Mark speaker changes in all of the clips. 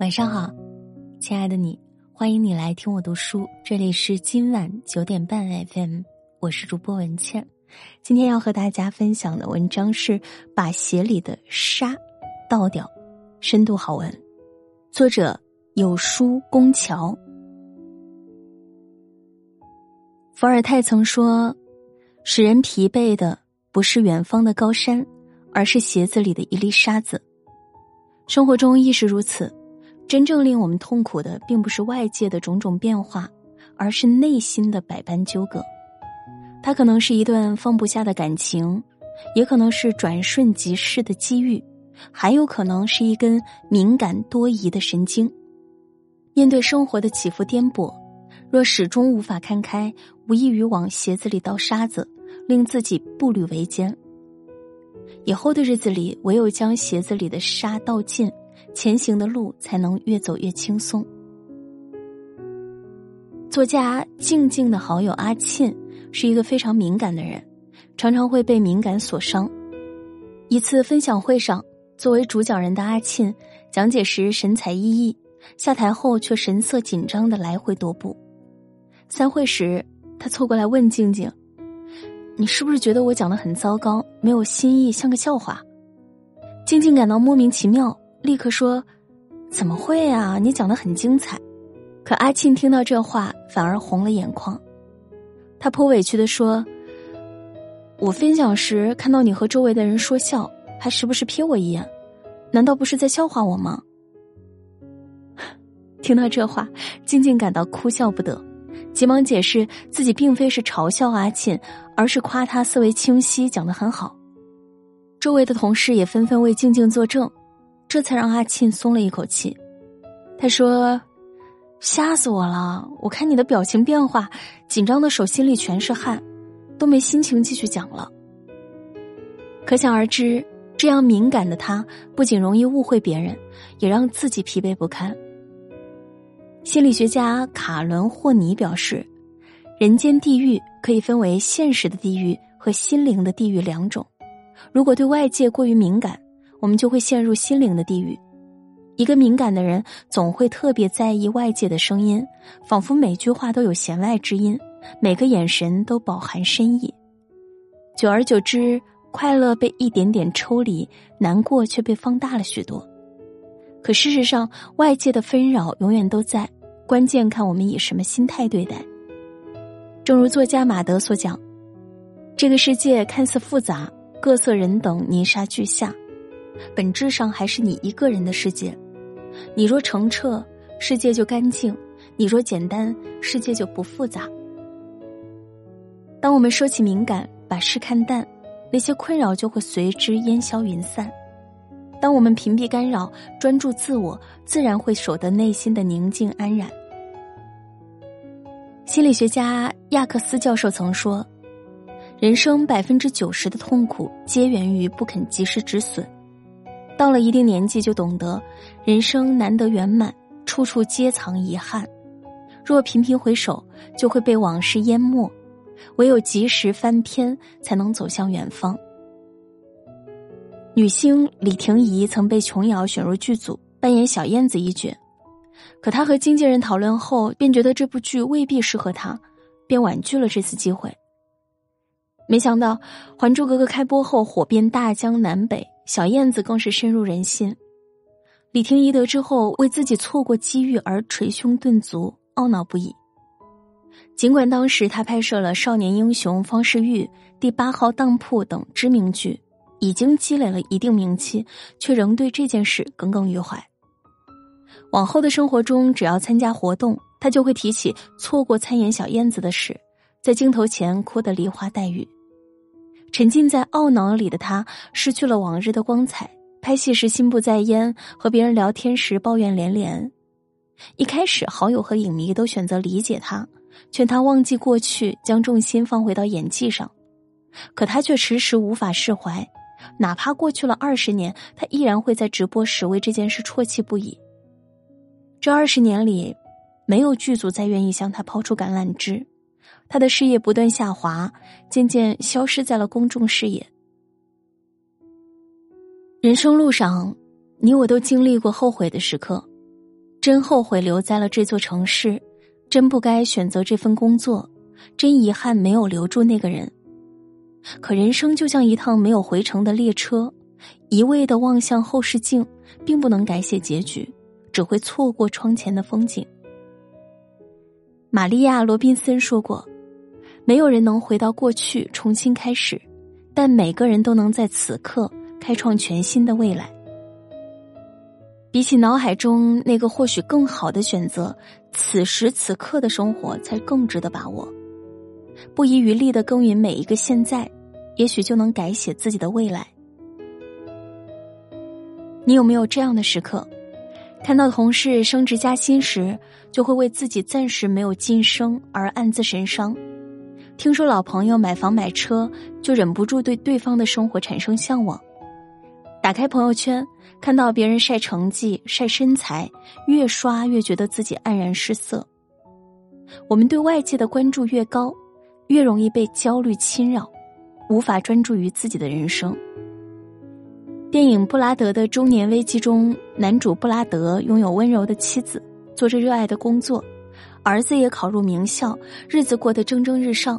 Speaker 1: 晚上好，亲爱的你，欢迎你来听我读书。这里是今晚九点半 FM，我是主播文倩。今天要和大家分享的文章是《把鞋里的沙倒掉》，深度好文。作者有书宫桥。伏尔泰曾说：“使人疲惫的不是远方的高山，而是鞋子里的一粒沙子。”生活中亦是如此。真正令我们痛苦的，并不是外界的种种变化，而是内心的百般纠葛。它可能是一段放不下的感情，也可能是转瞬即逝的机遇，还有可能是一根敏感多疑的神经。面对生活的起伏颠簸，若始终无法看开，无异于往鞋子里倒沙子，令自己步履维艰。以后的日子里，唯有将鞋子里的沙倒尽。前行的路才能越走越轻松。作家静静的好友阿沁是一个非常敏感的人，常常会被敏感所伤。一次分享会上，作为主讲人的阿沁讲解时神采奕奕，下台后却神色紧张的来回踱步。散会时，他凑过来问静静：“你是不是觉得我讲的很糟糕，没有新意，像个笑话？”静静感到莫名其妙。立刻说：“怎么会啊？你讲的很精彩。”可阿庆听到这话，反而红了眼眶。他颇委屈的说：“我分享时看到你和周围的人说笑，还时不时瞥我一眼，难道不是在笑话我吗？” 听到这话，静静感到哭笑不得，急忙解释自己并非是嘲笑阿庆，而是夸他思维清晰，讲的很好。周围的同事也纷纷为静静作证。这才让阿庆松了一口气。他说：“吓死我了！我看你的表情变化，紧张的手心里全是汗，都没心情继续讲了。”可想而知，这样敏感的他，不仅容易误会别人，也让自己疲惫不堪。心理学家卡伦霍尼表示，人间地狱可以分为现实的地狱和心灵的地狱两种。如果对外界过于敏感，我们就会陷入心灵的地狱。一个敏感的人总会特别在意外界的声音，仿佛每句话都有弦外之音，每个眼神都饱含深意。久而久之，快乐被一点点抽离，难过却被放大了许多。可事实上，外界的纷扰永远都在，关键看我们以什么心态对待。正如作家马德所讲：“这个世界看似复杂，各色人等泥沙俱下。”本质上还是你一个人的世界，你若澄澈，世界就干净；你若简单，世界就不复杂。当我们说起敏感，把事看淡，那些困扰就会随之烟消云散。当我们屏蔽干扰，专注自我，自然会守得内心的宁静安然。心理学家亚克斯教授曾说：“人生百分之九十的痛苦，皆源于不肯及时止损。”到了一定年纪，就懂得人生难得圆满，处处皆藏遗憾。若频频回首，就会被往事淹没。唯有及时翻篇，才能走向远方。女星李婷宜曾被琼瑶选入剧组扮演小燕子一角，可她和经纪人讨论后，便觉得这部剧未必适合她，便婉拒了这次机会。没想到，《还珠格格》开播后火遍大江南北。小燕子更是深入人心，李婷宜得知后，为自己错过机遇而捶胸顿足，懊恼不已。尽管当时他拍摄了《少年英雄方世玉》《第八号当铺》等知名剧，已经积累了一定名气，却仍对这件事耿耿于怀。往后的生活中，只要参加活动，他就会提起错过参演小燕子的事，在镜头前哭得梨花带雨。沉浸在懊恼里的他，失去了往日的光彩。拍戏时心不在焉，和别人聊天时抱怨连连。一开始，好友和影迷都选择理解他，劝他忘记过去，将重心放回到演技上。可他却迟迟无法释怀，哪怕过去了二十年，他依然会在直播时为这件事啜泣不已。这二十年里，没有剧组再愿意向他抛出橄榄枝。他的事业不断下滑，渐渐消失在了公众视野。人生路上，你我都经历过后悔的时刻，真后悔留在了这座城市，真不该选择这份工作，真遗憾没有留住那个人。可人生就像一趟没有回程的列车，一味的望向后视镜，并不能改写结局，只会错过窗前的风景。玛利亚·罗宾森说过：“没有人能回到过去重新开始，但每个人都能在此刻开创全新的未来。”比起脑海中那个或许更好的选择，此时此刻的生活才更值得把握。不遗余力的耕耘每一个现在，也许就能改写自己的未来。你有没有这样的时刻？看到同事升职加薪时，就会为自己暂时没有晋升而暗自神伤；听说老朋友买房买车，就忍不住对对方的生活产生向往。打开朋友圈，看到别人晒成绩、晒身材，越刷越觉得自己黯然失色。我们对外界的关注越高，越容易被焦虑侵扰，无法专注于自己的人生。电影《布拉德的中年危机》中，男主布拉德拥有温柔的妻子，做着热爱的工作，儿子也考入名校，日子过得蒸蒸日上。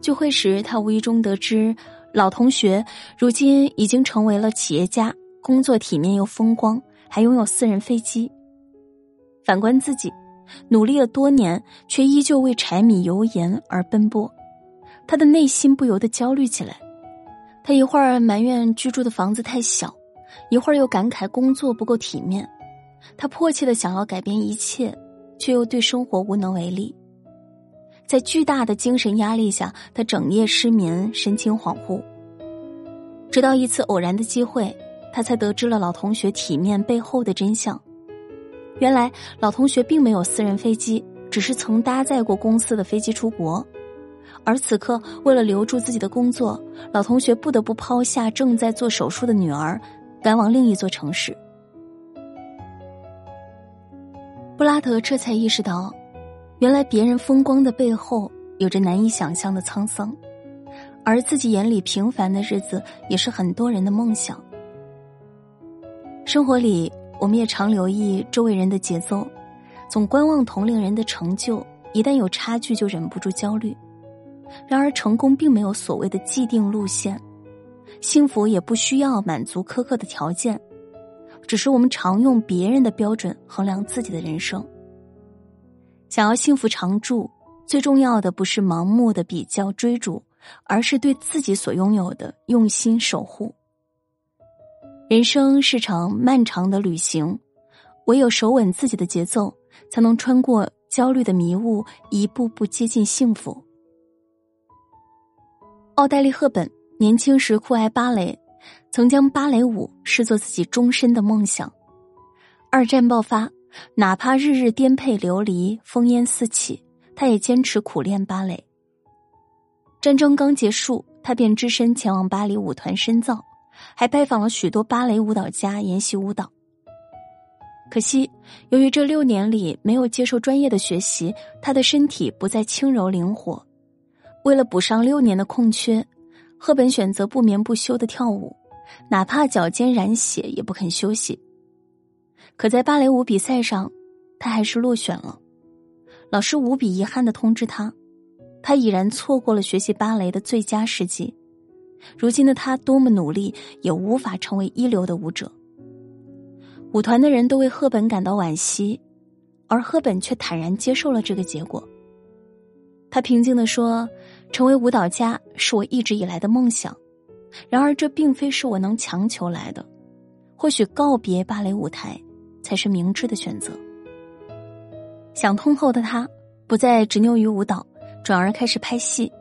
Speaker 1: 聚会时，他无意中得知。老同学如今已经成为了企业家，工作体面又风光，还拥有私人飞机。反观自己，努力了多年，却依旧为柴米油盐而奔波，他的内心不由得焦虑起来。他一会儿埋怨居住的房子太小，一会儿又感慨工作不够体面。他迫切的想要改变一切，却又对生活无能为力。在巨大的精神压力下，他整夜失眠，神情恍惚。直到一次偶然的机会，他才得知了老同学体面背后的真相。原来，老同学并没有私人飞机，只是曾搭载过公司的飞机出国。而此刻，为了留住自己的工作，老同学不得不抛下正在做手术的女儿，赶往另一座城市。布拉德这才意识到。原来别人风光的背后有着难以想象的沧桑，而自己眼里平凡的日子也是很多人的梦想。生活里，我们也常留意周围人的节奏，总观望同龄人的成就，一旦有差距就忍不住焦虑。然而，成功并没有所谓的既定路线，幸福也不需要满足苛刻的条件，只是我们常用别人的标准衡量自己的人生。想要幸福常驻，最重要的不是盲目的比较追逐，而是对自己所拥有的用心守护。人生是场漫长的旅行，唯有守稳自己的节奏，才能穿过焦虑的迷雾，一步步接近幸福。奥黛丽·赫本年轻时酷爱芭蕾，曾将芭蕾舞视作自己终身的梦想。二战爆发。哪怕日日颠沛流离、烽烟四起，他也坚持苦练芭蕾。战争刚结束，他便只身前往巴黎舞团深造，还拜访了许多芭蕾舞蹈家研习舞蹈。可惜，由于这六年里没有接受专业的学习，他的身体不再轻柔灵活。为了补上六年的空缺，赫本选择不眠不休的跳舞，哪怕脚尖染血也不肯休息。可在芭蕾舞比赛上，他还是落选了。老师无比遗憾的通知他，他已然错过了学习芭蕾的最佳时机。如今的他多么努力，也无法成为一流的舞者。舞团的人都为赫本感到惋惜，而赫本却坦然接受了这个结果。他平静的说：“成为舞蹈家是我一直以来的梦想，然而这并非是我能强求来的。或许告别芭蕾舞台。”才是明智的选择。想通后的他，不再执拗于舞蹈，转而开始拍戏。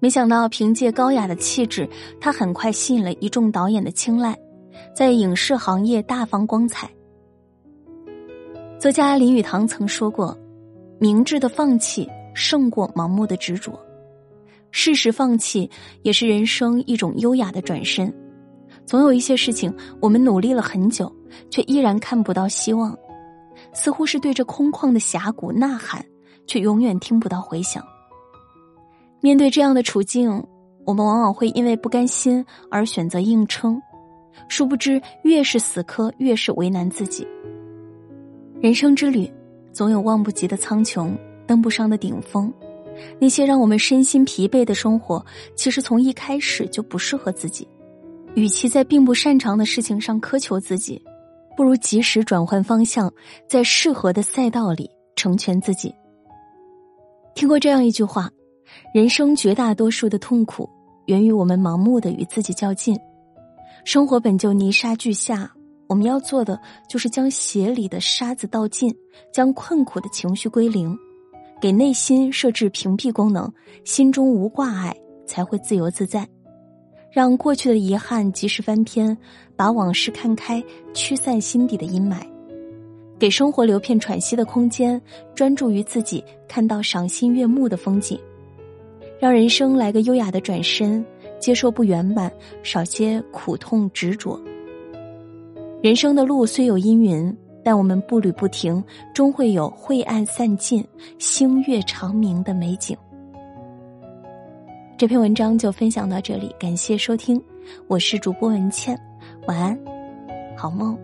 Speaker 1: 没想到凭借高雅的气质，他很快吸引了一众导演的青睐，在影视行业大放光彩。作家林语堂曾说过：“明智的放弃胜过盲目的执着，适时放弃也是人生一种优雅的转身。”总有一些事情，我们努力了很久，却依然看不到希望，似乎是对着空旷的峡谷呐喊，却永远听不到回响。面对这样的处境，我们往往会因为不甘心而选择硬撑，殊不知越是死磕，越是为难自己。人生之旅，总有望不及的苍穹，登不上的顶峰。那些让我们身心疲惫的生活，其实从一开始就不适合自己。与其在并不擅长的事情上苛求自己，不如及时转换方向，在适合的赛道里成全自己。听过这样一句话：人生绝大多数的痛苦，源于我们盲目的与自己较劲。生活本就泥沙俱下，我们要做的就是将鞋里的沙子倒尽，将困苦的情绪归零。给内心设置屏蔽功能，心中无挂碍，才会自由自在。让过去的遗憾及时翻篇，把往事看开，驱散心底的阴霾。给生活留片喘息的空间，专注于自己看到赏心悦目的风景。让人生来个优雅的转身，接受不圆满，少些苦痛执着。人生的路虽有阴云。但我们步履不停，终会有晦暗散尽、星月长明的美景。这篇文章就分享到这里，感谢收听，我是主播文倩，晚安，好梦。